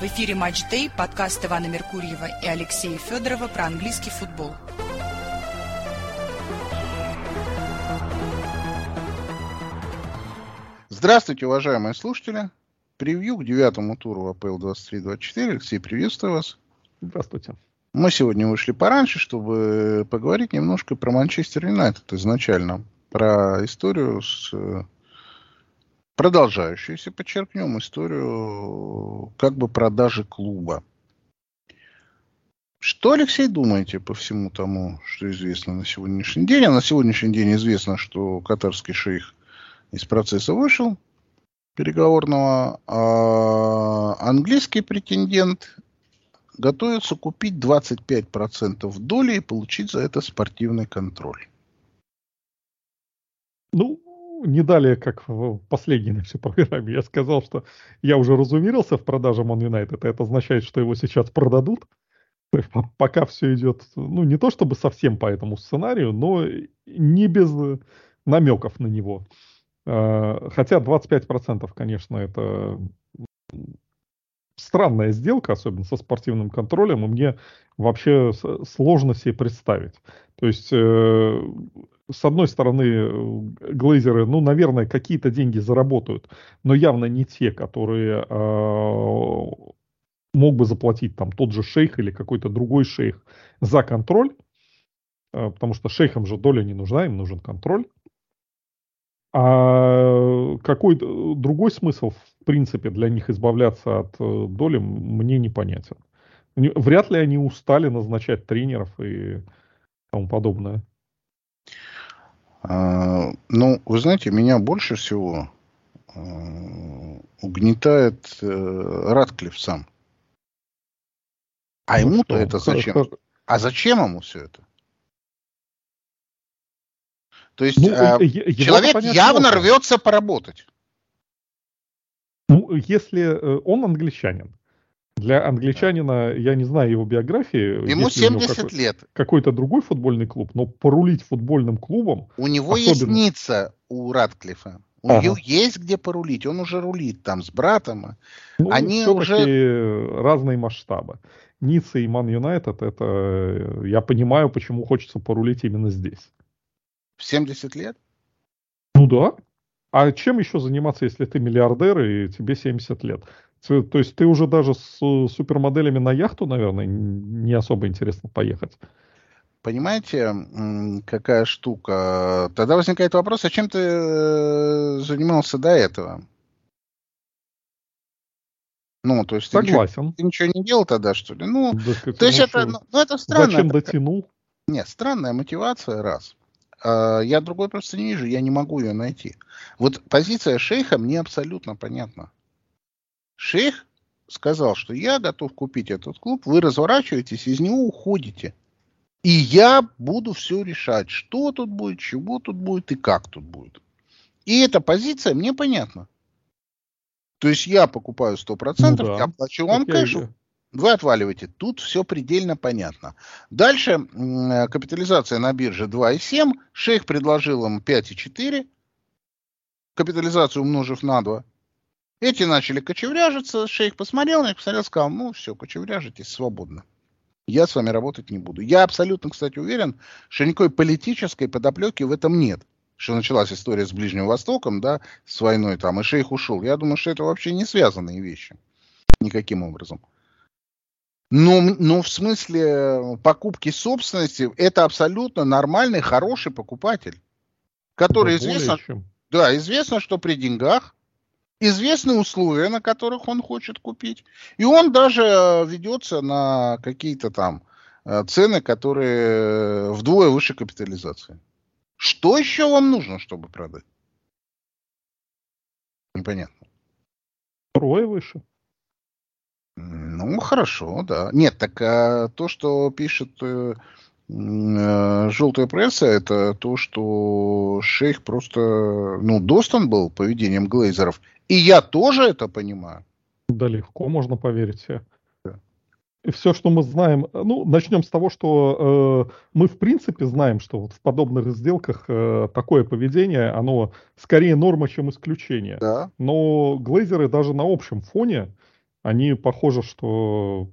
В эфире «Матч Дэй», подкаст Ивана Меркурьева и Алексея Федорова про английский футбол. Здравствуйте, уважаемые слушатели. Превью к девятому туру АПЛ 23-24. Алексей, приветствую вас. Здравствуйте. Мы сегодня вышли пораньше, чтобы поговорить немножко про Манчестер Юнайтед изначально. Про историю с продолжающуюся, подчеркнем, историю как бы продажи клуба. Что, Алексей, думаете по всему тому, что известно на сегодняшний день? А на сегодняшний день известно, что катарский шейх из процесса вышел переговорного, а английский претендент готовится купить 25% доли и получить за это спортивный контроль. Ну, не далее, как в последней нашей программе, я сказал, что я уже разумерился в продаже Man United. Это означает, что его сейчас продадут. Пока все идет, ну, не то чтобы совсем по этому сценарию, но не без намеков на него. А, хотя 25%, конечно, это странная сделка, особенно со спортивным контролем, и мне вообще сложно себе представить. То есть, э, с одной стороны, э, глейзеры, ну, наверное, какие-то деньги заработают, но явно не те, которые э, мог бы заплатить там тот же шейх или какой-то другой шейх за контроль, э, потому что шейхам же доля не нужна, им нужен контроль. А какой другой смысл, в принципе, для них избавляться от э, доли, мне непонятен. Вряд ли они устали назначать тренеров и тому подобное. А, ну, вы знаете, меня больше всего а, угнетает э, Радклифф сам. А ну ему-то это зачем? А зачем ему все это? То есть ну, э, человек явно можно. рвется поработать. Ну, если э, он англичанин, для англичанина, я не знаю его биографии. Ему 70 какой, лет. Какой-то другой футбольный клуб, но порулить футбольным клубом... У него особенно... есть Ницца у Радклифа. У ага. него есть где порулить. Он уже рулит там с братом. Ну, Они уже... разные масштабы. Ницца и Ман Юнайтед, это... Я понимаю, почему хочется порулить именно здесь. В 70 лет? Ну да. А чем еще заниматься, если ты миллиардер и тебе 70 лет? То есть ты уже даже с супермоделями на яхту, наверное, не особо интересно поехать. Понимаете, какая штука? Тогда возникает вопрос, а чем ты э, занимался до этого? Ну, то есть Согласен. Ты, ничего, ты ничего не делал тогда, что ли? Ну, да, то есть это, ну, ну, это странно. Зачем дотянул? Нет, странная мотивация, раз. А, я другой просто не вижу, я не могу ее найти. Вот позиция шейха мне абсолютно понятна. Шейх сказал, что я готов купить этот клуб, вы разворачиваетесь, из него уходите. И я буду все решать, что тут будет, чего тут будет и как тут будет. И эта позиция мне понятна. То есть я покупаю 100%, ну, да. я плачу вам кэшу, вы отваливаете. Тут все предельно понятно. Дальше капитализация на бирже 2,7. Шейх предложил им 5,4. Капитализацию умножив на 2. Эти начали кочевряжиться, шейх посмотрел на них, посмотрел, сказал, ну все, кочевряжитесь свободно. Я с вами работать не буду. Я абсолютно, кстати, уверен, что никакой политической подоплеки в этом нет. Что началась история с Ближним Востоком, да, с войной там, и шейх ушел. Я думаю, что это вообще не связанные вещи. Никаким образом. Но, но в смысле покупки собственности, это абсолютно нормальный, хороший покупатель. Который да известно, да, известно, что при деньгах известны условия, на которых он хочет купить. И он даже э, ведется на какие-то там э, цены, которые вдвое выше капитализации. Что еще вам нужно, чтобы продать? Непонятно. Втрое выше. Ну, хорошо, да. Нет, так а, то, что пишет э, э, желтая пресса, это то, что шейх просто, ну, достан был поведением глейзеров и я тоже это понимаю. Да легко можно поверить себе. И все, что мы знаем, ну, начнем с того, что э, мы в принципе знаем, что вот в подобных сделках э, такое поведение, оно скорее норма, чем исключение. Да. Но глейзеры даже на общем фоне Они похоже, что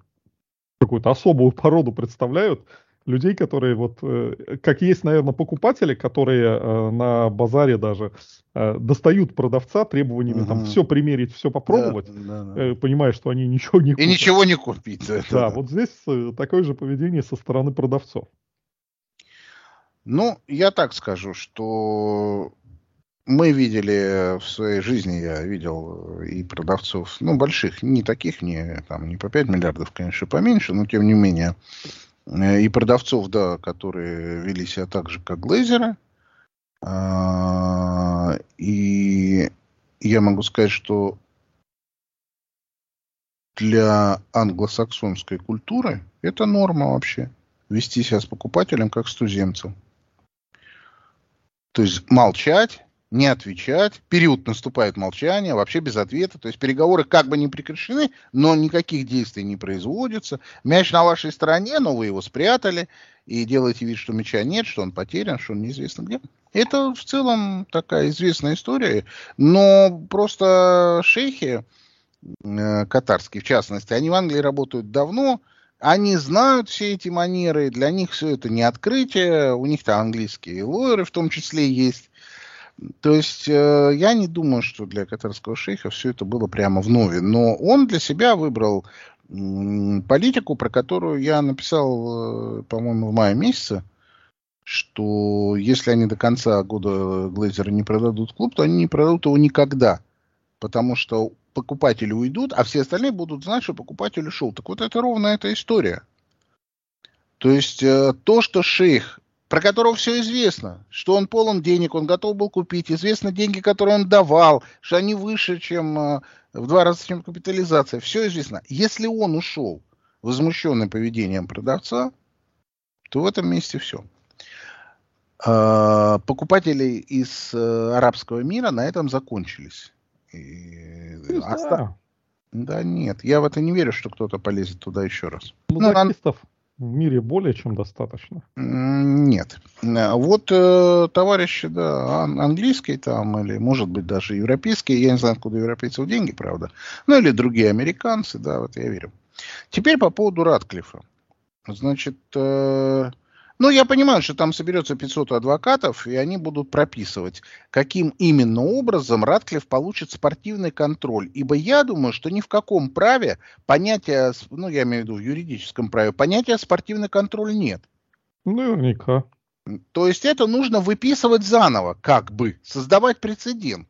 какую-то особую породу представляют людей, которые вот, э, как есть, наверное, покупатели, которые э, на базаре даже э, достают продавца требованиями угу. там все примерить, все попробовать, да, да, да. понимая, что они ничего не купят. И ничего не купить. Да, да, вот здесь такое же поведение со стороны продавцов. Ну, я так скажу, что мы видели в своей жизни, я видел и продавцов, ну, больших, не таких, не, там, не по 5 миллиардов, конечно, поменьше, но тем не менее, и продавцов, да, которые вели себя так же, как глейзеры. А, и я могу сказать, что для англосаксонской культуры это норма вообще. Вести себя с покупателем как с туземцем. То есть молчать, не отвечать, период наступает молчание, вообще без ответа, то есть переговоры как бы не прекращены, но никаких действий не производится. Мяч на вашей стороне, но вы его спрятали, и делаете вид, что мяча нет, что он потерян, что он неизвестно где. Это в целом такая известная история, но просто шейхи э, катарские, в частности, они в Англии работают давно, они знают все эти манеры, для них все это не открытие, у них там английские лойеры в том числе есть, то есть э, я не думаю, что для катарского шейха все это было прямо в нове. Но он для себя выбрал м, политику, про которую я написал, э, по-моему, в мае месяце, что если они до конца года Глейзера не продадут клуб, то они не продадут его никогда. Потому что покупатели уйдут, а все остальные будут знать, что покупатель ушел. Так вот это ровно эта история. То есть э, то, что шейх про которого все известно, что он полон денег, он готов был купить, известны деньги, которые он давал, что они выше, чем э, в два раза, чем капитализация. Все известно. Если он ушел возмущенный поведением продавца, то в этом месте все. А, покупатели из э, арабского мира на этом закончились. И... Ну да. да нет, я в это не верю, что кто-то полезет туда еще раз. Ну, ну, в мире более чем достаточно. Нет. Вот э, товарищи, да, английские там, или, может быть, даже европейские, я не знаю, откуда европейцев деньги, правда, ну, или другие американцы, да, вот я верю. Теперь по поводу Радклифа. Значит, э, ну, я понимаю, что там соберется 500 адвокатов, и они будут прописывать, каким именно образом Радклифф получит спортивный контроль. Ибо я думаю, что ни в каком праве понятия, ну, я имею в виду в юридическом праве, понятия спортивный контроль нет. Наверняка. То есть это нужно выписывать заново, как бы, создавать прецедент.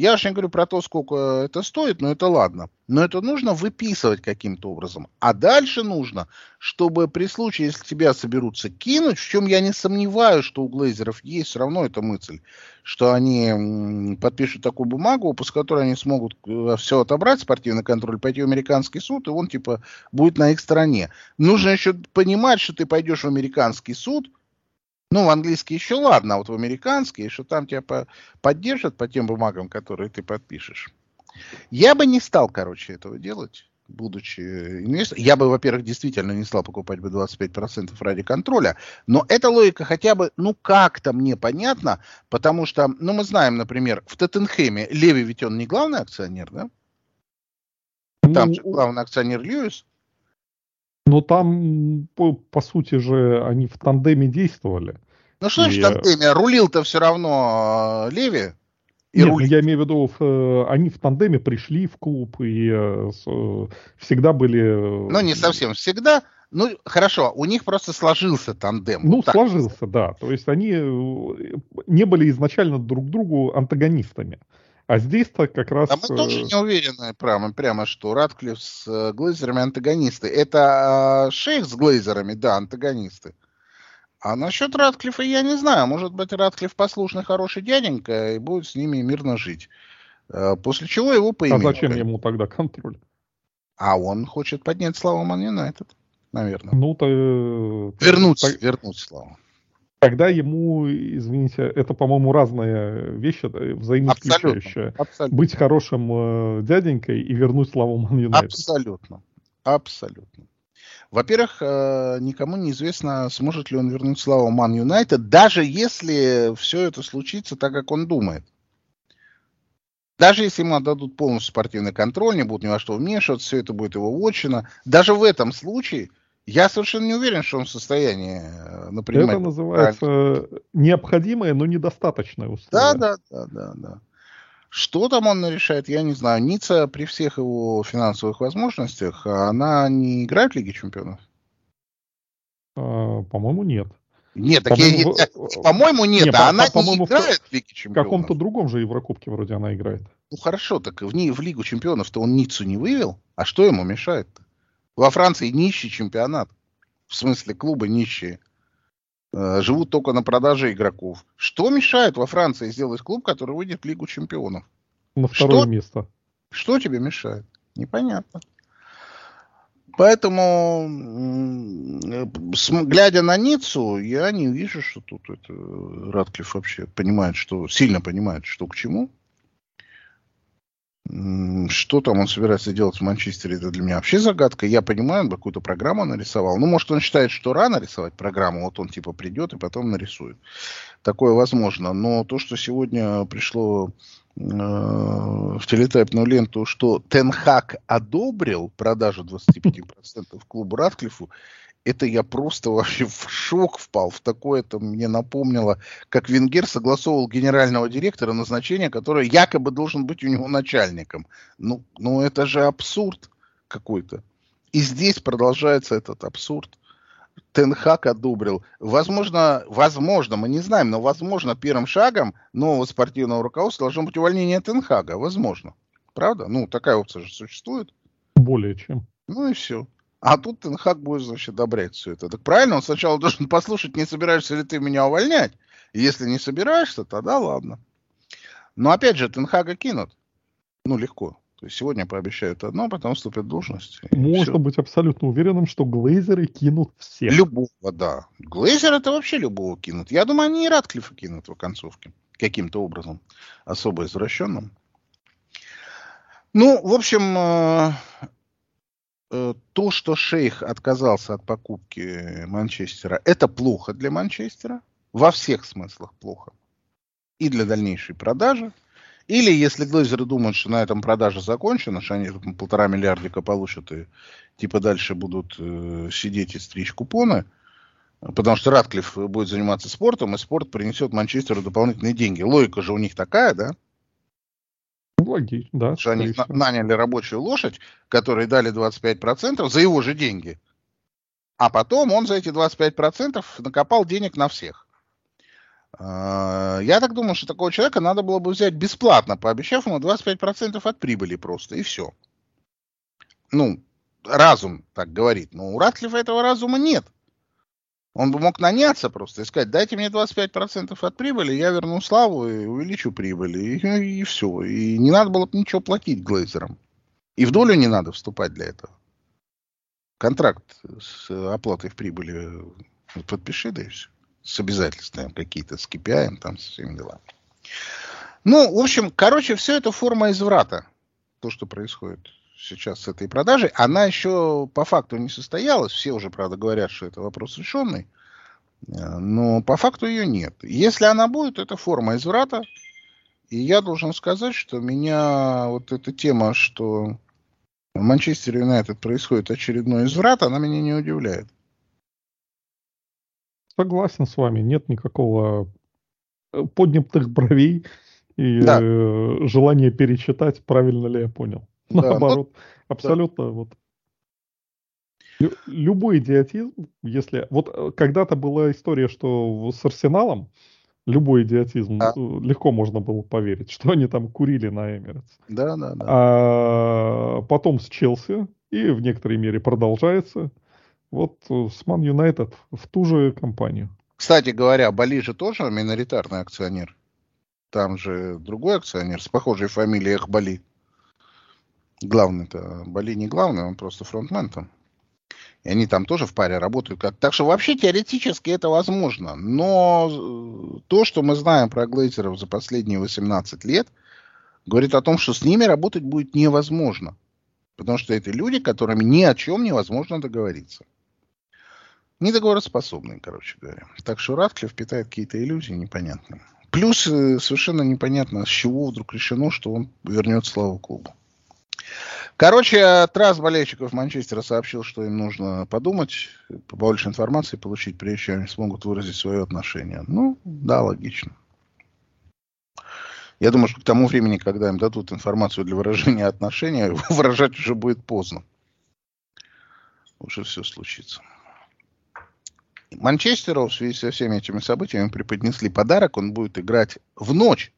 Я же не говорю про то, сколько это стоит, но это ладно. Но это нужно выписывать каким-то образом. А дальше нужно, чтобы при случае, если тебя соберутся кинуть, в чем я не сомневаюсь, что у глейзеров есть все равно эта мысль, что они подпишут такую бумагу, после которой они смогут э, все отобрать, спортивный контроль, пойти в американский суд, и он типа будет на их стороне. Нужно еще понимать, что ты пойдешь в американский суд, ну, в английский еще ладно, а вот в американский, что там тебя по поддержат по тем бумагам, которые ты подпишешь. Я бы не стал, короче, этого делать, будучи инвестором. Я бы, во-первых, действительно не стал покупать бы 25% ради контроля, но эта логика хотя бы, ну, как-то мне понятна, потому что, ну, мы знаем, например, в Тоттенхэме Леви ведь он не главный акционер, да? Там ну, же главный акционер Льюис. Но там, по, по сути же, они в тандеме действовали. Ну что значит и... в тандеме? Рулил-то все равно э, Леви. И Нет, рулит. я имею в виду, э, они в тандеме пришли в клуб и э, всегда были... Ну, не совсем всегда. Ну, хорошо, у них просто сложился тандем. Ну, вот сложился, да. То есть они не были изначально друг другу антагонистами. А здесь-то как раз... А мы тоже э, не уверены прямо, прямо что Радклифф с э, Глейзерами антагонисты. Это э, Шейх с Глейзерами, да, антагонисты. А насчет Радклиффа я не знаю. Может быть, Радклифф послушный, хороший дяденька и будет с ними мирно жить. Э, после чего его поимеют. А зачем ему тогда контроль? А он хочет поднять славу Ман Юнайтед, наверное. Ну, то... Вернуть, так... вернуть славу. Тогда ему, извините, это, по-моему, разные вещи, взаимоисключающие. Абсолютно, абсолютно. Быть хорошим э, дяденькой и вернуть славу Ман Юнайтед. Абсолютно. Абсолютно. Во-первых, э, никому не известно, сможет ли он вернуть славу Ман Юнайтед, даже если все это случится так, как он думает. Даже если ему отдадут полностью спортивный контроль, не будут ни во что вмешиваться, все это будет его отчина. Даже в этом случае я совершенно не уверен, что он в состоянии, э, например... Это называется необходимое, но недостаточное условие. Да, да, да, да, да. Что там он решает, я не знаю. Ницца при всех его финансовых возможностях, она не играет в Лиге Чемпионов? А, по-моему, нет. Нет, так по-моему, я, я, по-моему нет, нет, а она по, не играет в Лиге Чемпионов. В каком-то другом же Еврокубке вроде она играет. Ну хорошо, так в, ней, в Лигу Чемпионов-то он Ниццу не вывел, а что ему мешает-то? Во Франции нищий чемпионат. В смысле, клубы нищие. Э, живут только на продаже игроков. Что мешает во Франции сделать клуб, который выйдет в Лигу Чемпионов? На второе что, место. Что тебе мешает? Непонятно. Поэтому, глядя на Ниццу, я не вижу, что тут это Радклифф вообще понимает, что сильно понимает, что к чему. Что там он собирается делать в Манчестере, это для меня вообще загадка. Я понимаю, он какую-то программу нарисовал. Ну, может, он считает, что рано рисовать программу, вот он типа придет и потом нарисует. Такое возможно. Но то, что сегодня пришло э, в телетайпную ленту, что Тенхак одобрил продажу 25% клубу Ратклифу, это я просто вообще в шок впал. В такое это мне напомнило, как Венгер согласовывал генерального директора назначение, которое якобы должен быть у него начальником. Ну, ну это же абсурд какой-то. И здесь продолжается этот абсурд. Тенхак одобрил. Возможно, возможно, мы не знаем, но возможно первым шагом нового спортивного руководства должно быть увольнение Тенхага. Возможно. Правда? Ну, такая опция же существует. Более чем. Ну и все. А тут Тенхак будет, значит, одобрять все это. Так правильно, он сначала должен послушать, не собираешься ли ты меня увольнять. Если не собираешься, тогда ладно. Но опять же, Тенхага кинут. Ну, легко. То есть сегодня пообещают одно, потом вступят в должность. Можно все. быть абсолютно уверенным, что глейзеры кинут всех. Любого, да. Глейзер это вообще любого кинут. Я думаю, они и Радклифа кинут в концовке. Каким-то образом. Особо извращенным. Ну, в общем, Э, то, что Шейх отказался от покупки Манчестера, это плохо для Манчестера. Во всех смыслах плохо. И для дальнейшей продажи. Или если Глейзеры думают, что на этом продажа закончена, что они полтора миллиардика получат и типа дальше будут э, сидеть и стричь купоны, потому что Ратклифф будет заниматься спортом, и спорт принесет Манчестеру дополнительные деньги. Логика же у них такая, да? Логично, да. Что они всего. наняли рабочую лошадь, которой дали 25% за его же деньги. А потом он за эти 25% накопал денег на всех. А, я так думаю, что такого человека надо было бы взять бесплатно, пообещав ему 25% от прибыли просто, и все. Ну, разум так говорит. Но у Ратклифа этого разума нет. Он бы мог наняться просто и сказать, дайте мне 25% от прибыли, я верну славу и увеличу прибыль. И, и все. И не надо было бы ничего платить глейзерам. И в долю не надо вступать для этого. Контракт с оплатой в прибыли подпиши, да и все. С обязательствами какие-то, с KPI, там, с всеми делами. Ну, в общем, короче, все это форма изврата. То, что происходит сейчас с этой продажей. Она еще по факту не состоялась. Все уже, правда, говорят, что это вопрос решенный. Э, но по факту ее нет. Если она будет, это форма изврата. И я должен сказать, что меня вот эта тема, что в Манчестер Юнайтед происходит очередной изврат, она меня не удивляет. Согласен с вами. Нет никакого э, поднятых бровей и да. Э, желания перечитать, правильно ли я понял. Наоборот, да, абсолютно да. вот. Любой идиотизм, если... Вот э, когда-то была история, что с Арсеналом любой идиотизм да. Э, легко можно было поверить, что они там курили на Эмиратс. Да, да, да. А потом с Челси, и в некоторой мере продолжается. Вот э, с Ман Юнайтед в ту же компанию. Кстати говоря, Бали же тоже миноритарный акционер. Там же другой акционер с похожей фамилией Эхбали. Главный-то Бали не главный, он просто фронтмен там. И они там тоже в паре работают. Как... Так что вообще теоретически это возможно. Но э, то, что мы знаем про глейзеров за последние 18 лет, говорит о том, что с ними работать будет невозможно. Потому что это люди, которыми ни о чем невозможно договориться. Недоговороспособные, короче говоря. Так что Ратклифф питает какие-то иллюзии непонятные. Плюс э, совершенно непонятно, с чего вдруг решено, что он вернет славу клубу. Короче, трасс болельщиков Манчестера сообщил, что им нужно подумать, побольше информации получить, прежде чем они смогут выразить свое отношение. Ну, да, логично. Я думаю, что к тому времени, когда им дадут информацию для выражения отношения, выражать уже будет поздно. Уже все случится. Манчестеру в связи со всеми этими событиями преподнесли подарок. Он будет играть в ночь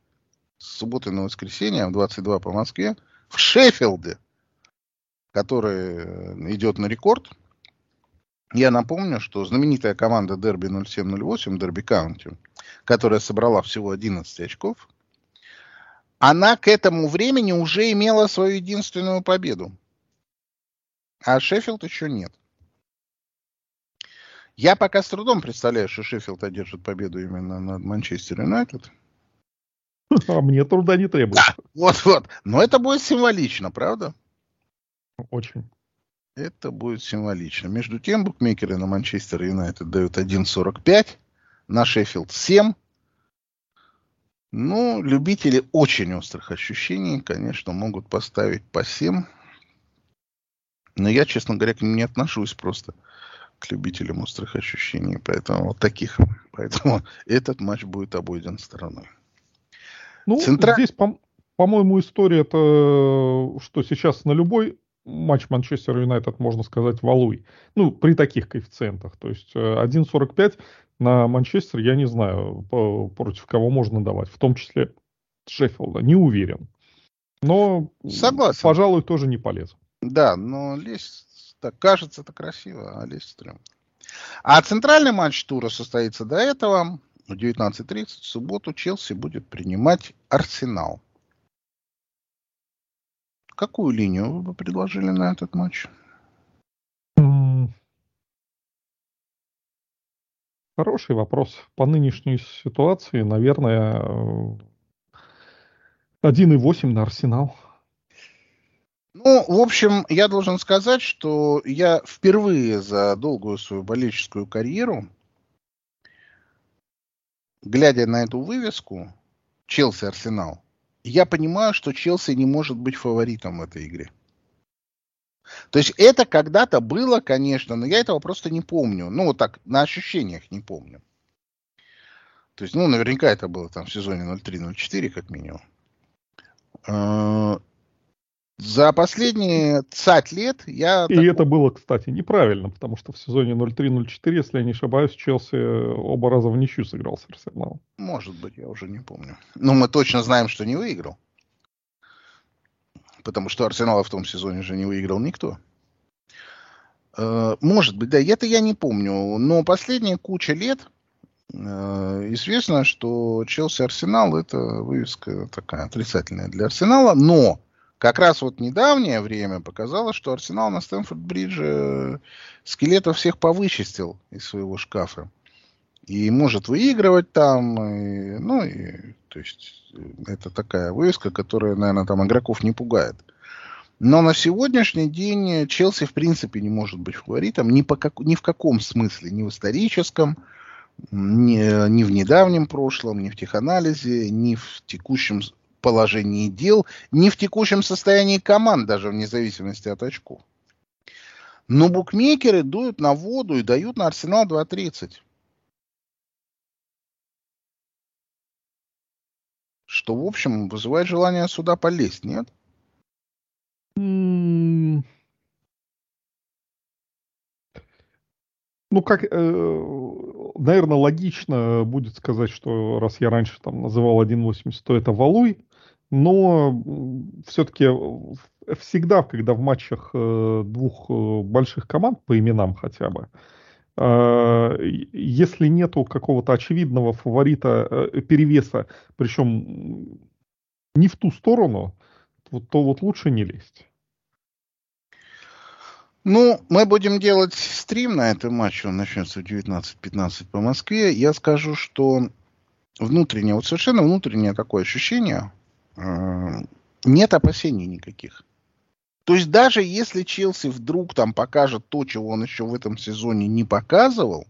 с субботы на воскресенье в 22 по Москве в Шеффилде, который э, идет на рекорд. Я напомню, что знаменитая команда Дерби 0708, Дерби Каунти, которая собрала всего 11 очков, она к этому времени уже имела свою единственную победу. А Шеффилд еще нет. Я пока с трудом представляю, что Шеффилд одержит победу именно над Манчестер Юнайтед. А мне труда не требуется. Да, вот-вот. Но это будет символично, правда? Очень. Это будет символично. Между тем, букмекеры на Манчестер Юнайтед дают 1.45, на Шеффилд 7, ну, любители очень острых ощущений, конечно, могут поставить по 7. Но я, честно говоря, к ним не отношусь просто к любителям острых ощущений. Поэтому вот таких. Поэтому этот матч будет обойден стороной. Ну, Центра... здесь, по- по-моему, история это, что сейчас на любой матч Манчестер Юнайтед, можно сказать, валуй. Ну, при таких коэффициентах. То есть 1.45 э, на Манчестер, я не знаю, по, против кого можно давать. В том числе Шеффилда. Не уверен. Но, Согласен. пожалуй, тоже не полез. Да, но лезть, так кажется, это красиво, а лезть стрёмно. А центральный матч тура состоится до этого. В 19.30 в субботу Челси будет принимать Арсенал. Какую линию вы бы предложили на этот матч? Хороший вопрос. По нынешней ситуации, наверное, 1,8 на Арсенал. Ну, в общем, я должен сказать, что я впервые за долгую свою болельческую карьеру, глядя на эту вывеску Челси-Арсенал, я понимаю, что Челси не может быть фаворитом в этой игре. То есть это когда-то было, конечно, но я этого просто не помню. Ну, вот так, на ощущениях не помню. То есть, ну, наверняка это было там в сезоне 03-04, как минимум. Э, за последние 50 лет я... И так... это было, кстати, неправильно, потому что в сезоне 03-04, если я не ошибаюсь, Челси оба раза в ничью сыграл с Арсеналом. Может быть, я уже не помню. Но мы точно знаем, что не выиграл. Потому что Арсенала в том сезоне же не выиграл никто. Э, может быть, да, это я не помню. Но последняя куча лет э, известно, что Челси Арсенал это вывеска такая отрицательная для Арсенала. Но как раз вот недавнее время показало, что Арсенал на Стэнфорд-Бридже скелетов всех повычистил из своего шкафа. И может выигрывать там, и, ну, и, то есть, это такая вывеска, которая, наверное, там игроков не пугает. Но на сегодняшний день Челси, в принципе, не может быть фаворитом ни, по как, ни в каком смысле, ни в историческом, ни, ни в недавнем прошлом, ни в теханализе, ни в текущем положении дел, ни в текущем состоянии команд, даже вне зависимости от очков. Но букмекеры дуют на воду и дают на Арсенал 2.30. Что, в общем, вызывает желание сюда полезть, нет? Ну, как, э, наверное, логично будет сказать, что раз я раньше там называл 1.80, то это валуй, но все-таки всегда, когда в матчах э, двух э, больших команд по именам хотя бы, если нету какого-то очевидного фаворита э, перевеса, причем не в ту сторону, то вот лучше не лезть. Ну, мы будем делать стрим на этом матче, он начнется в 19.15 по Москве. Я скажу, что внутреннее, вот совершенно внутреннее такое ощущение, э, нет опасений никаких. То есть даже если Челси вдруг там покажет то, чего он еще в этом сезоне не показывал,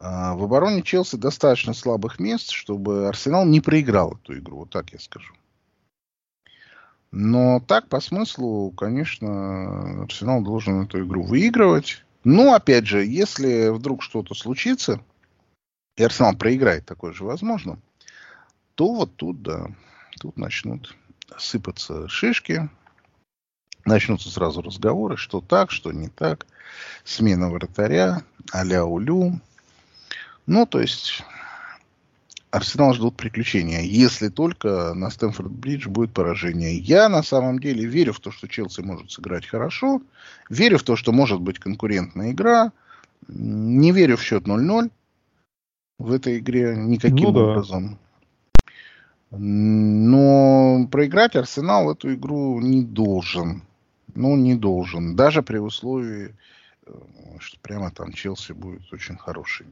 А, в обороне Челси достаточно слабых мест, чтобы Арсенал не проиграл эту игру, вот так я скажу. Но так, по смыслу, конечно, Арсенал должен эту игру выигрывать. Но, опять же, если вдруг что-то случится, и Арсенал проиграет, такое же возможно, то вот тут, да, тут начнут сыпаться шишки, начнутся сразу разговоры, что так, что не так, смена вратаря, а-ля улю. Ну, то есть Арсенал ждут приключения, если только на Стэнфорд-Бридж будет поражение. Я на самом деле верю в то, что Челси может сыграть хорошо, верю в то, что может быть конкурентная игра, не верю в счет 0-0 в этой игре никаким ну, образом. Но проиграть Арсенал эту игру не должен. Ну, не должен. Даже при условии, э, что прямо там Челси будет очень хороший.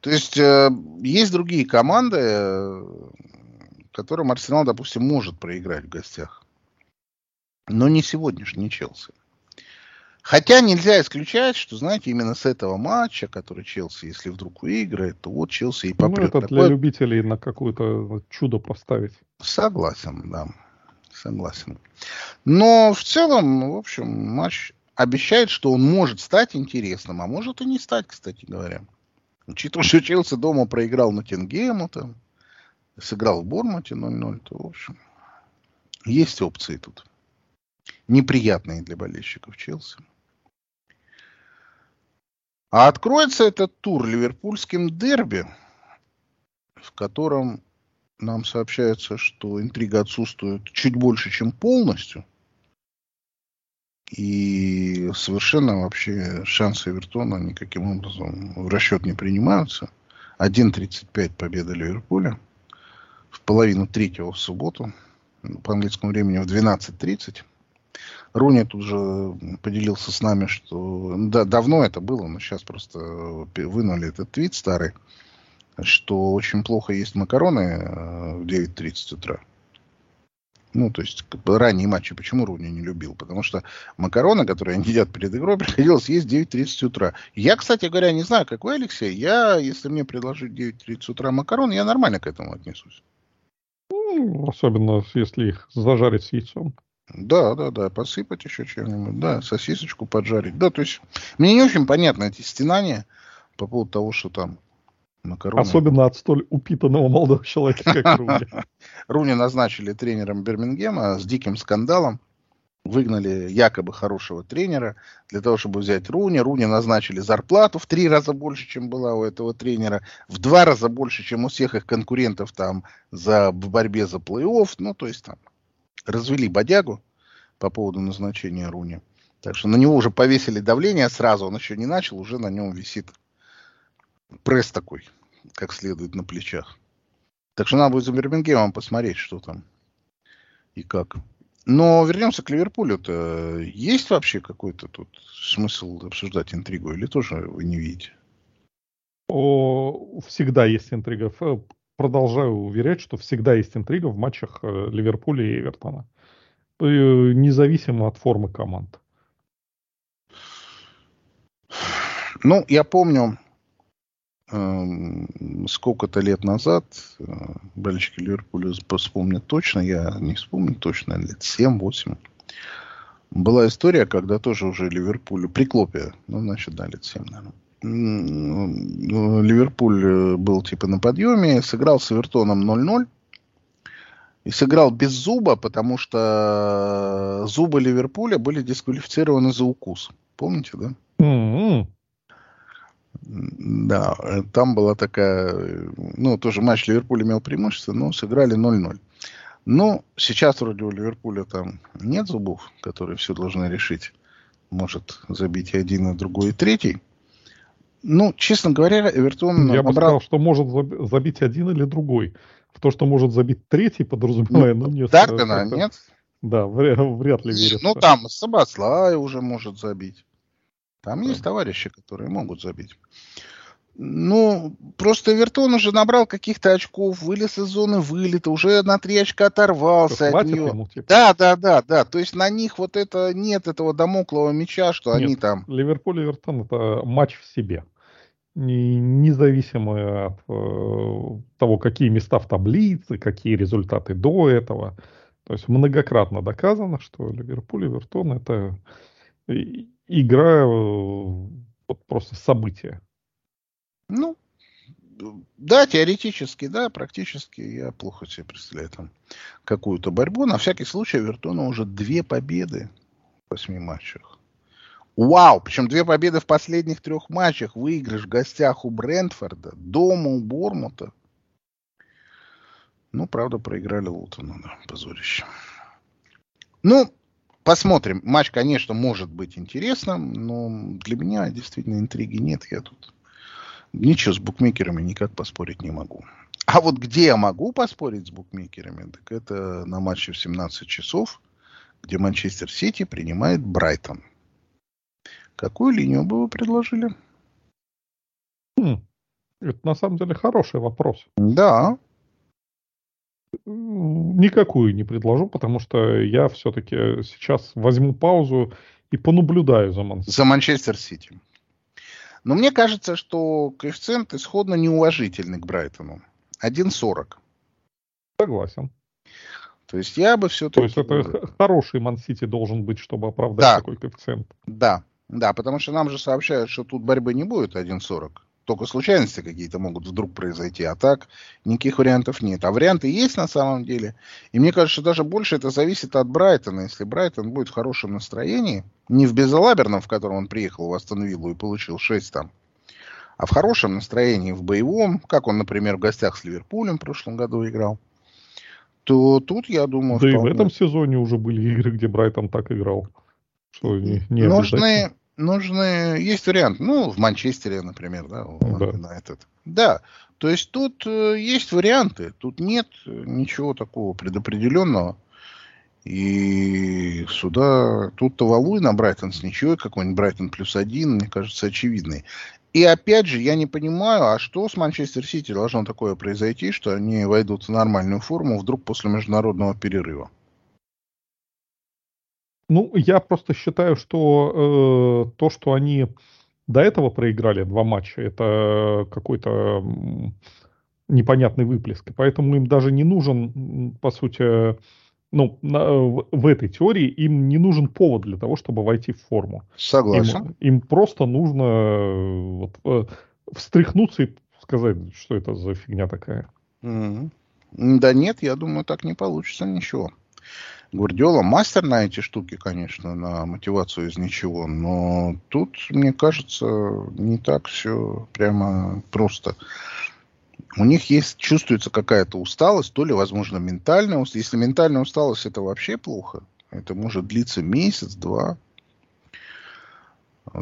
То есть э, есть другие команды, э, которым Арсенал, допустим, может проиграть в гостях. Но не сегодняшний Челси. Хотя нельзя исключать, что, знаете, именно с этого матча, который Челси, если вдруг выиграет, то вот Челси и попрет. Ну, это для любителей на какое-то чудо поставить. Согласен, да. Согласен. Но в целом, в общем, матч обещает, что он может стать интересным, а может и не стать, кстати говоря. Учитывая, что Челси дома проиграл на Тенгему, там, сыграл в Бормуте 0-0, то, в общем, есть опции тут. Неприятные для болельщиков Челси. А откроется этот тур ливерпульским дерби, в котором нам сообщается, что интрига отсутствует чуть больше, чем полностью – и совершенно вообще шансы Эвертона никаким образом в расчет не принимаются. 1.35 победа Ливерпуля. В половину третьего в субботу. По английскому времени в 12.30. Руни тут же поделился с нами, что да, давно это было, но сейчас просто вынули этот твит старый, что очень плохо есть макароны э, в 9.30 утра. Ну, то есть, как ранние матчи. Почему Руни не любил? Потому что макароны, которые они едят перед игрой, приходилось есть в 9.30 утра. Я, кстати говоря, не знаю, какой Алексей. Я, если мне предложить 9.30 утра макарон, я нормально к этому отнесусь. Ну, особенно, если их зажарить с яйцом. Да, да, да, посыпать еще чем-нибудь, да, сосисочку поджарить. Да, то есть, мне не очень понятно эти стенания по поводу того, что там Макароны. Особенно от столь упитанного молодого человека, как Руни. Руни назначили тренером Бирмингема с диким скандалом. Выгнали якобы хорошего тренера для того, чтобы взять Руни. Руни назначили зарплату в три раза больше, чем была у этого тренера. В два раза больше, чем у всех их конкурентов там за, в борьбе за плей-офф. Ну, то есть там развели бодягу по поводу назначения Руни. Так что на него уже повесили давление сразу. Он еще не начал, уже на нем висит пресс такой как следует на плечах. Так что надо будет за Бирмингемом посмотреть, что там и как. Но вернемся к Ливерпулю-то. Есть вообще какой-то тут смысл обсуждать интригу или тоже вы не видите? О, всегда есть интрига. Продолжаю уверять, что всегда есть интрига в матчах э, Ливерпуля и Эвертона. Э, независимо от формы команд. Ну, я помню, Эм, сколько-то лет назад, э, болельщики Ливерпуля вспомнят точно, я не вспомню точно, лет 7-8, была история, когда тоже уже Ливерпуль, при Клопе, ну, значит, да, лет 7, наверное, Ливерпуль э, был типа на подъеме, сыграл с Эвертоном 0-0, и сыграл без зуба, потому что зубы Ливерпуля были дисквалифицированы за укус. Помните, да? Mm-hmm. Да, там была такая, ну, тоже матч Ливерпуль имел преимущество, но сыграли 0-0. Ну, сейчас вроде у Ливерпуля там нет зубов, которые все должны решить. Может забить и один, и другой, и третий. Ну, честно говоря, Эвертон Я набрал... бы сказал, что может забить один или другой. В то, что может забить третий, подразумевая, ну, ну нет. Дарвина, нет? Да, вряд, вряд ли верится. Ну, там Сабаслай уже может забить. Там есть товарищи, которые могут забить. Ну, просто Вертон уже набрал каких-то очков, вылез из зоны вылета, уже на три очка оторвался от нее. Ему, типа. Да, да, да, да. То есть на них вот это нет этого домоклого мяча, что нет, они там. Ливерпуль и Вертон это матч в себе. независимо от э, того, какие места в таблице, какие результаты до этого. То есть многократно доказано, что Ливерпуль и Вертон это игра, вот просто событие. Ну, да, теоретически, да, практически я плохо себе представляю там какую-то борьбу. На всякий случай Вертона уже две победы в восьми матчах. Вау! Причем две победы в последних трех матчах. Выигрыш в гостях у Брентфорда, дома у Бормута. Ну, правда, проиграли Лутону, да, позорище. Ну, посмотрим. Матч, конечно, может быть интересным, но для меня действительно интриги нет. Я тут ничего с букмекерами никак поспорить не могу. А вот где я могу поспорить с букмекерами, так это на матче в 17 часов, где Манчестер Сити принимает Брайтон. Какую линию бы вы предложили? Хм, это на самом деле хороший вопрос. Да. Никакую не предложу, потому что я все-таки сейчас возьму паузу и понаблюдаю за Манчестер. За Манчестер Сити. Но мне кажется, что коэффициент исходно неуважительный к Брайтону. 1,40. Согласен. То есть я бы все-таки... То есть это хороший Ман-Сити должен быть, чтобы оправдать да. такой коэффициент. Да, да, потому что нам же сообщают, что тут борьбы не будет 1.40. Только случайности какие-то могут вдруг произойти, а так никаких вариантов нет. А варианты есть на самом деле. И мне кажется, даже больше это зависит от Брайтона. Если Брайтон будет в хорошем настроении, не в безалаберном, в котором он приехал в Астон Виллу и получил 6 там, а в хорошем настроении, в боевом, как он, например, в гостях с Ливерпулем в прошлом году играл, то тут, я думаю... Да вполне... и в этом сезоне уже были игры, где Брайтон так играл. Что не, не нужны, нужны, есть вариант, ну, в Манчестере, например, да, да. на этот. Да, то есть тут э, есть варианты, тут нет ничего такого предопределенного. И сюда, тут-то валуй на Брайтон с ничего, какой-нибудь Брайтон плюс один, мне кажется, очевидный. И опять же, я не понимаю, а что с Манчестер Сити должно такое произойти, что они войдут в нормальную форму вдруг после международного перерыва? Ну, я просто считаю, что э, то, что они до этого проиграли два матча, это какой-то непонятный выплеск. Поэтому им даже не нужен, по сути, ну, на, в, в этой теории им не нужен повод для того, чтобы войти в форму. Согласен. Им, им просто нужно вот, э, встряхнуться и сказать, что это за фигня такая. Mm-hmm. Да нет, я думаю, так не получится ничего. Гвардиола мастер на эти штуки, конечно, на мотивацию из ничего, но тут, мне кажется, не так все прямо просто. У них есть, чувствуется какая-то усталость, то ли, возможно, ментальная усталость. Если ментальная усталость, это вообще плохо. Это может длиться месяц, два.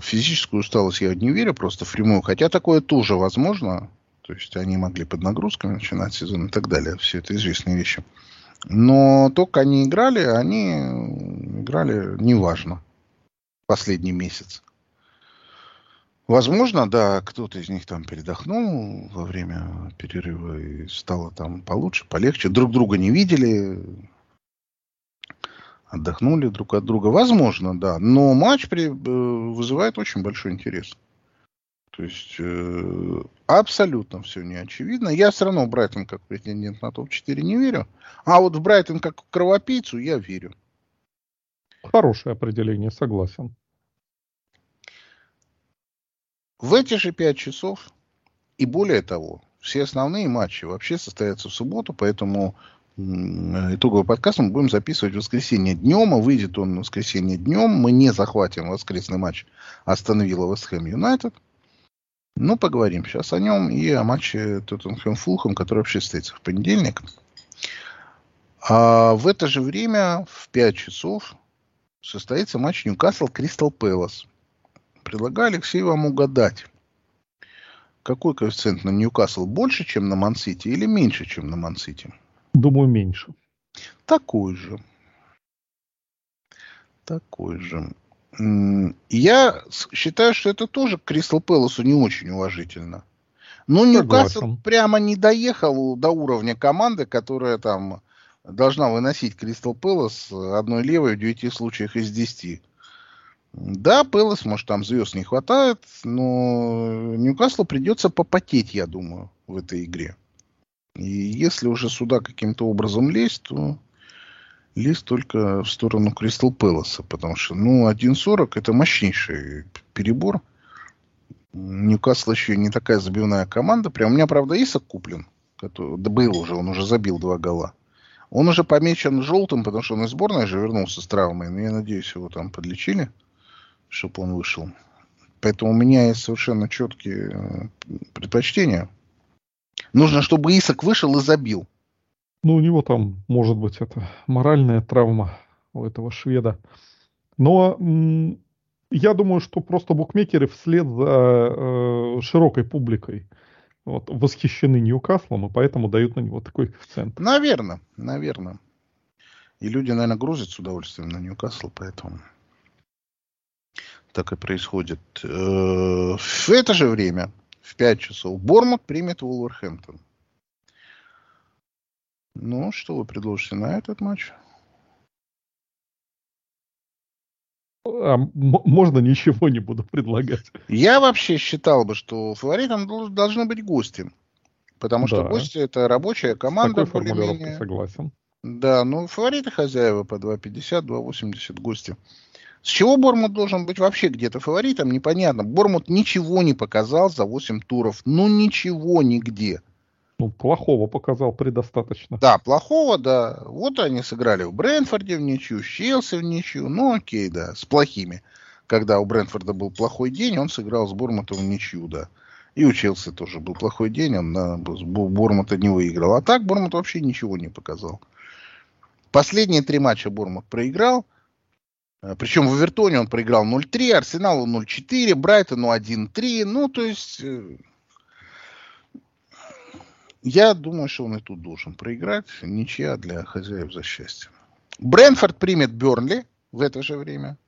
Физическую усталость я не верю просто в прямую, хотя такое тоже возможно. То есть они могли под нагрузками начинать сезон и так далее. Все это известные вещи. Но только они играли, они играли неважно последний месяц. Возможно, да, кто-то из них там передохнул во время перерыва и стало там получше, полегче. Друг друга не видели, отдохнули друг от друга. Возможно, да. Но матч при, э, вызывает очень большой интерес. То есть э, абсолютно все не очевидно. Я все равно в Брайтон как претендент на топ-4 не верю. А вот в Брайтон как кровопийцу я верю. Хорошее определение, согласен. В эти же пять часов и более того, все основные матчи вообще состоятся в субботу, поэтому итоговый подкаст мы будем записывать в воскресенье днем, а выйдет он в воскресенье днем. Мы не захватим воскресный матч Астон Вилла Вест Хэм Юнайтед. Ну, поговорим сейчас о нем и о матче Тоттенхэм-Фулхэм, который вообще состоится в понедельник. А в это же время, в 5 часов, состоится матч Ньюкасл-Кристал Пэлас. Предлагаю, Алексей, вам угадать, какой коэффициент на Ньюкасл больше, чем на Мансити, или меньше, чем на Мансити? Думаю, меньше. Такой же. Такой же. Я считаю, что это тоже Кристал Пэласу не очень уважительно. Но Ньюкасл прямо не доехал до уровня команды, которая там должна выносить Кристал Пэлас одной левой в 9 случаях из 10. Да, Пелос, может, там звезд не хватает, но Ньюкаслу придется попотеть, я думаю, в этой игре. И если уже сюда каким-то образом лезть, то лезть только в сторону Кристал Пэлоса, потому что, ну, 1.40 это мощнейший перебор. Ньюкасл еще не такая забивная команда. Прям у меня, правда, Исак куплен. Который, да был уже, он уже забил два гола. Он уже помечен желтым, потому что он из сборной же вернулся с травмой. Но я надеюсь, его там подлечили, чтобы он вышел. Поэтому у меня есть совершенно четкие э, предпочтения. Нужно, чтобы Исак вышел и забил. Ну, у него там, может быть, это моральная травма у этого шведа. Но я думаю, что просто букмекеры вслед за э, широкой публикой вот, восхищены Ньюкаслом, и поэтому дают на него такой коэффициент. Наверное, наверное. И люди, наверное, грузят с удовольствием на Ньюкасл, поэтому так и происходит. Э, в это же время, в 5 часов, Бормут примет Вулверхэмптон. Ну, что вы предложите на этот матч? А можно ничего не буду предлагать. Я вообще считал бы, что фаворитом должны быть гости. Потому что гости это рабочая команда. С такой согласен. Да, ну фавориты хозяева по 2,50, 2,80 гости. С чего Бормут должен быть вообще где-то фаворитом, непонятно. Бормут ничего не показал за 8 туров. Ну ничего нигде. Ну, плохого показал предостаточно. Да, плохого, да. Вот они сыграли в Брэнфорде в ничью, в Челси в ничью. Ну, окей, да, с плохими. Когда у Брэнфорда был плохой день, он сыграл с Бормутом в ничью, да. И у Челси тоже был плохой день, он на Бормута не выиграл. А так Бормут вообще ничего не показал. Последние три матча Бормут проиграл. Э, Причем в Эвертоне он проиграл 0-3, Арсеналу 0-4, Брайтону 1-3. Ну, то есть э, я думаю, что он и тут должен проиграть. Ничья для хозяев за счастье. Брэнфорд примет Бернли в это же время.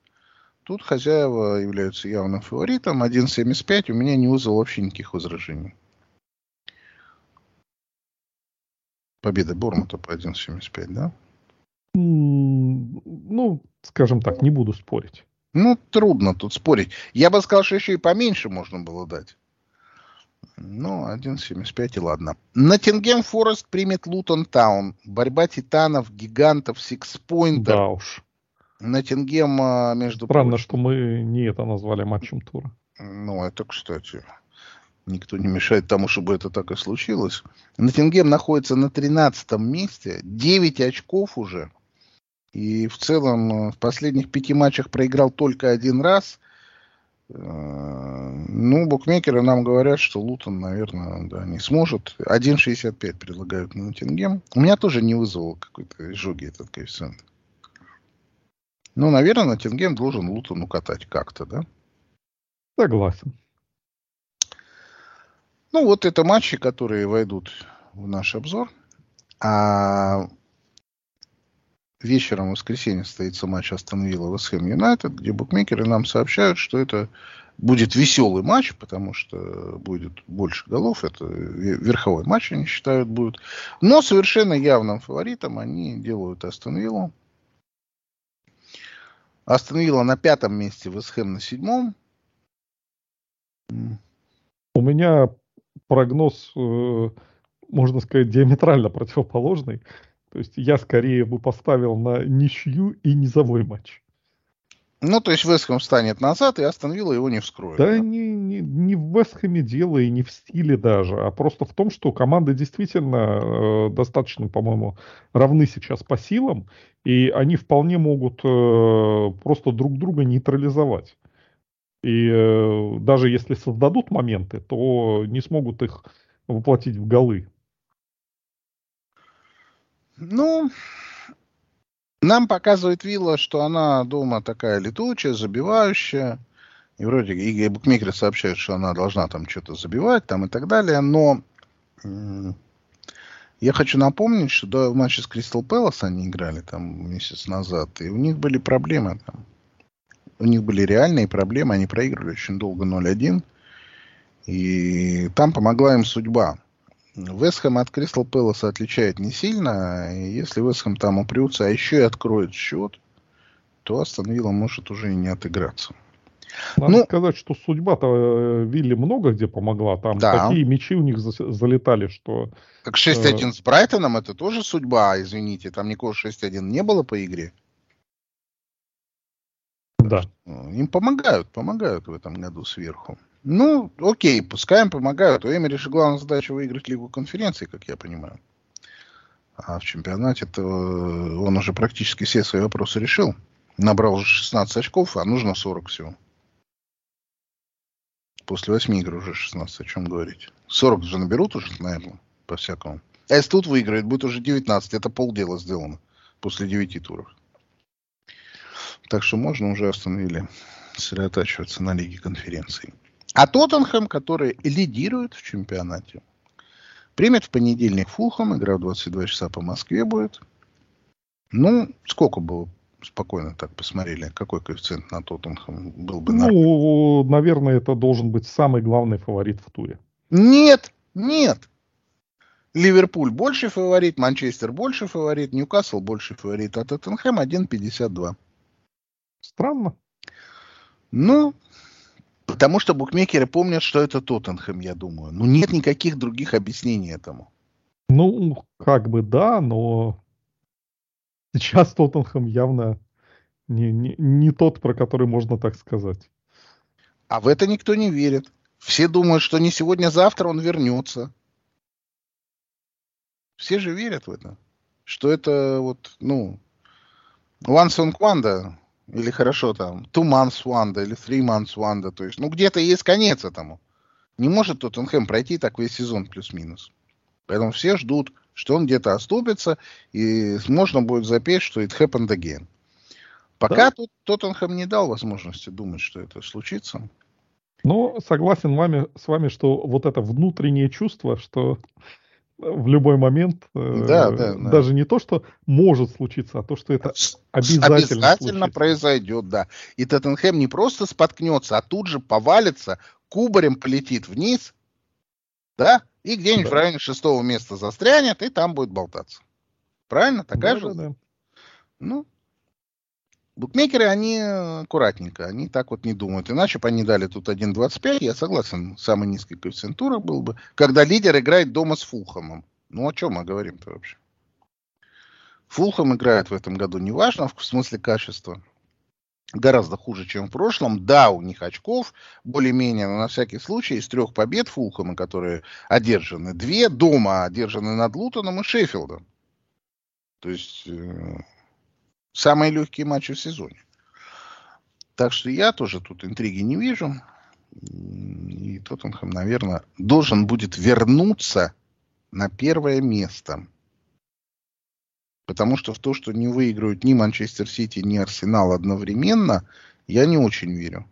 Тут хозяева являются явным фаворитом. 1.75 у меня не вызвал вообще никаких возражений. Победа Бормута по 1.75, да? Ну, скажем так, не буду спорить. Ну, трудно тут спорить. Я бы сказал, что еще и поменьше можно было дать. Ну, 1.75 и ладно. Ноттингем Форест примет Лутон Таун. Борьба титанов, гигантов, сикспоинтер. Да уж. Ноттингем, а, между Странно, прочим... что мы не это назвали матчем тура. Ну, это, кстати, никто не мешает тому, чтобы это так и случилось. Ноттингем находится на 13 месте, 9 очков уже. И в целом а, в последних пяти матчах проиграл только один раз. Э, ну, букмекеры нам говорят, что Лутон, наверное, да, не сможет. 1.65 предлагают на Ноттингем. У меня тоже не вызвал какой-то изжоги этот коэффициент. Ну, наверное, Ноттингем должен Лутон укатать как-то, да? Согласен. Ну, вот это матчи, которые войдут в наш обзор. А вечером в воскресенье состоится матч Астон Вилла Вестхэм Юнайтед, где букмекеры нам сообщают, что это будет веселый матч, потому что будет больше голов. Это верховой матч, они считают, будет. Но совершенно явным фаворитом они делают Астон Виллу. Астон Вилла на пятом месте, Вестхэм на седьмом. У меня прогноз, э, можно сказать, диаметрально противоположный. То есть я скорее бы поставил на ничью и низовой матч. Ну, то есть Вестхэм встанет назад, и Астон Вилла его не вскроет. Да, да? Не, не, не в Вестхэме дело и не в стиле даже, а просто в том, что команды действительно э, достаточно, по-моему, равны сейчас по силам, и они вполне могут э, просто друг друга нейтрализовать. И э, даже если создадут моменты, то не смогут их воплотить в голы. Ну, нам показывает Вилла, что она дома такая летучая, забивающая. И вроде и букмекеры сообщают, что она должна там что-то забивать там и так далее. Но я хочу напомнить, что до матча с Кристал Пэлас они играли там месяц назад. И у них были проблемы там. У них были реальные проблемы. Они проигрывали очень долго 0-1. И там помогла им судьба. Вестхэм от Кристал Пэласа отличает не сильно. Если Вестхэм там упрется, а еще и откроет счет, то Астон Вилла может уже и не отыграться. Надо ну, сказать, что судьба-то э, Вилли много где помогла. Там да. такие мячи у них залетали, что... Так 6-1 э... с Брайтоном это тоже судьба, извините. Там никакого 6-1 не было по игре. Да. Им помогают, помогают в этом году сверху. Ну, окей, пускай им помогают. У Эмери же главная задача выиграть Лигу конференции, как я понимаю. А в чемпионате-то он уже практически все свои вопросы решил. Набрал уже 16 очков, а нужно 40 всего. После 8 игр уже 16, о чем говорить. 40 же наберут уже, наверное, по-всякому. А если тут выиграет, будет уже 19. Это полдела сделано после 9 туров. Так что можно уже остановили сосредотачиваться на Лиге конференции. А Тоттенхэм, который лидирует в чемпионате, примет в понедельник Фулхэм, игра в 22 часа по Москве будет. Ну, сколько было спокойно так посмотрели, какой коэффициент на Тоттенхэм был бы? Ну, на... наверное, это должен быть самый главный фаворит в туре. Нет, нет. Ливерпуль больше фаворит, Манчестер больше фаворит, Ньюкасл больше фаворит, а Тоттенхэм 1,52. Странно. Ну, потому что букмекеры помнят, что это Тоттенхэм, я думаю. Ну, нет никаких других объяснений этому. Ну, как бы да, но сейчас Тоттенхэм явно не, не, не тот, про который можно так сказать. А в это никто не верит. Все думают, что не сегодня-завтра он вернется. Все же верят в это. Что это вот, ну, once on Quanda, или хорошо там, two months wonder, или three months wonder. То есть, ну, где-то есть конец этому. Не может Тоттенхэм пройти так весь сезон плюс-минус. Поэтому все ждут, что он где-то оступится, и можно будет запеть, что it happened again. Пока да? Тоттенхэм не дал возможности думать, что это случится. Ну, согласен вами, с вами, что вот это внутреннее чувство, что в любой момент. Э, да, да, да. Даже не то, что может случиться, а то, что это обязательно, обязательно произойдет, да. И Тоттенхэм не просто споткнется, а тут же повалится, кубарем полетит вниз, да, и где-нибудь да. в районе шестого места застрянет, и там будет болтаться. Правильно? Такая да, же? Да, да. Ну, Букмекеры, они аккуратненько, они так вот не думают. Иначе бы они дали тут 1.25, я согласен, самый низкий коэффициент тура был бы, когда лидер играет дома с Фулхамом. Ну, о чем мы говорим-то вообще? Фулхам играет в этом году, неважно, в смысле качества, гораздо хуже, чем в прошлом. Да, у них очков более-менее, но на всякий случай из трех побед Фулхама, которые одержаны, две дома одержаны над Лутоном и Шеффилдом. То есть э, самые легкие матчи в сезоне. Так что я тоже тут интриги не вижу. И Тоттенхэм, наверное, должен будет вернуться на первое место. Потому что в то, что не выиграют ни Манчестер Сити, ни Арсенал одновременно, я не очень верю.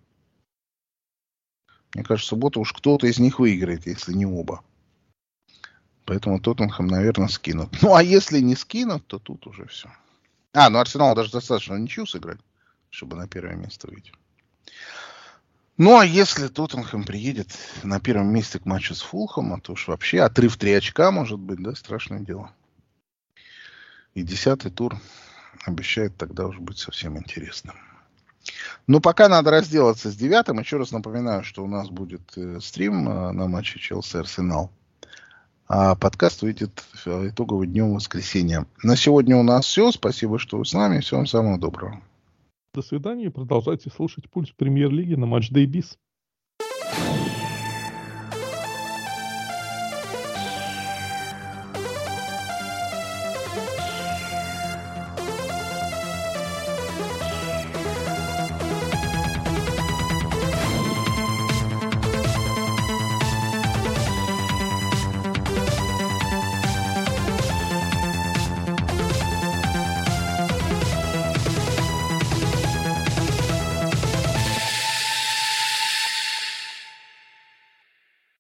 Мне кажется, в субботу уж кто-то из них выиграет, если не оба. Поэтому Тоттенхэм, наверное, скинут. Ну, а если не скинут, то тут уже все. А, ну Арсенал даже достаточно ничью сыграть, чтобы на первое место выйти. Ну, а если Тоттенхэм приедет на первом месте к матчу с Фулхом, то уж вообще отрыв 3 очка может быть, да, страшное дело. И десятый тур обещает тогда уже быть совсем интересным. Но пока надо разделаться с девятым. Еще раз напоминаю, что у нас будет э, стрим э, на матче Челси-Арсенал. А подкаст выйдет итоговым днем воскресенья. На сегодня у нас все. Спасибо, что вы с нами. Всего вам самого доброго. До свидания. Продолжайте слушать пульс премьер-лиги на матч Дейбис.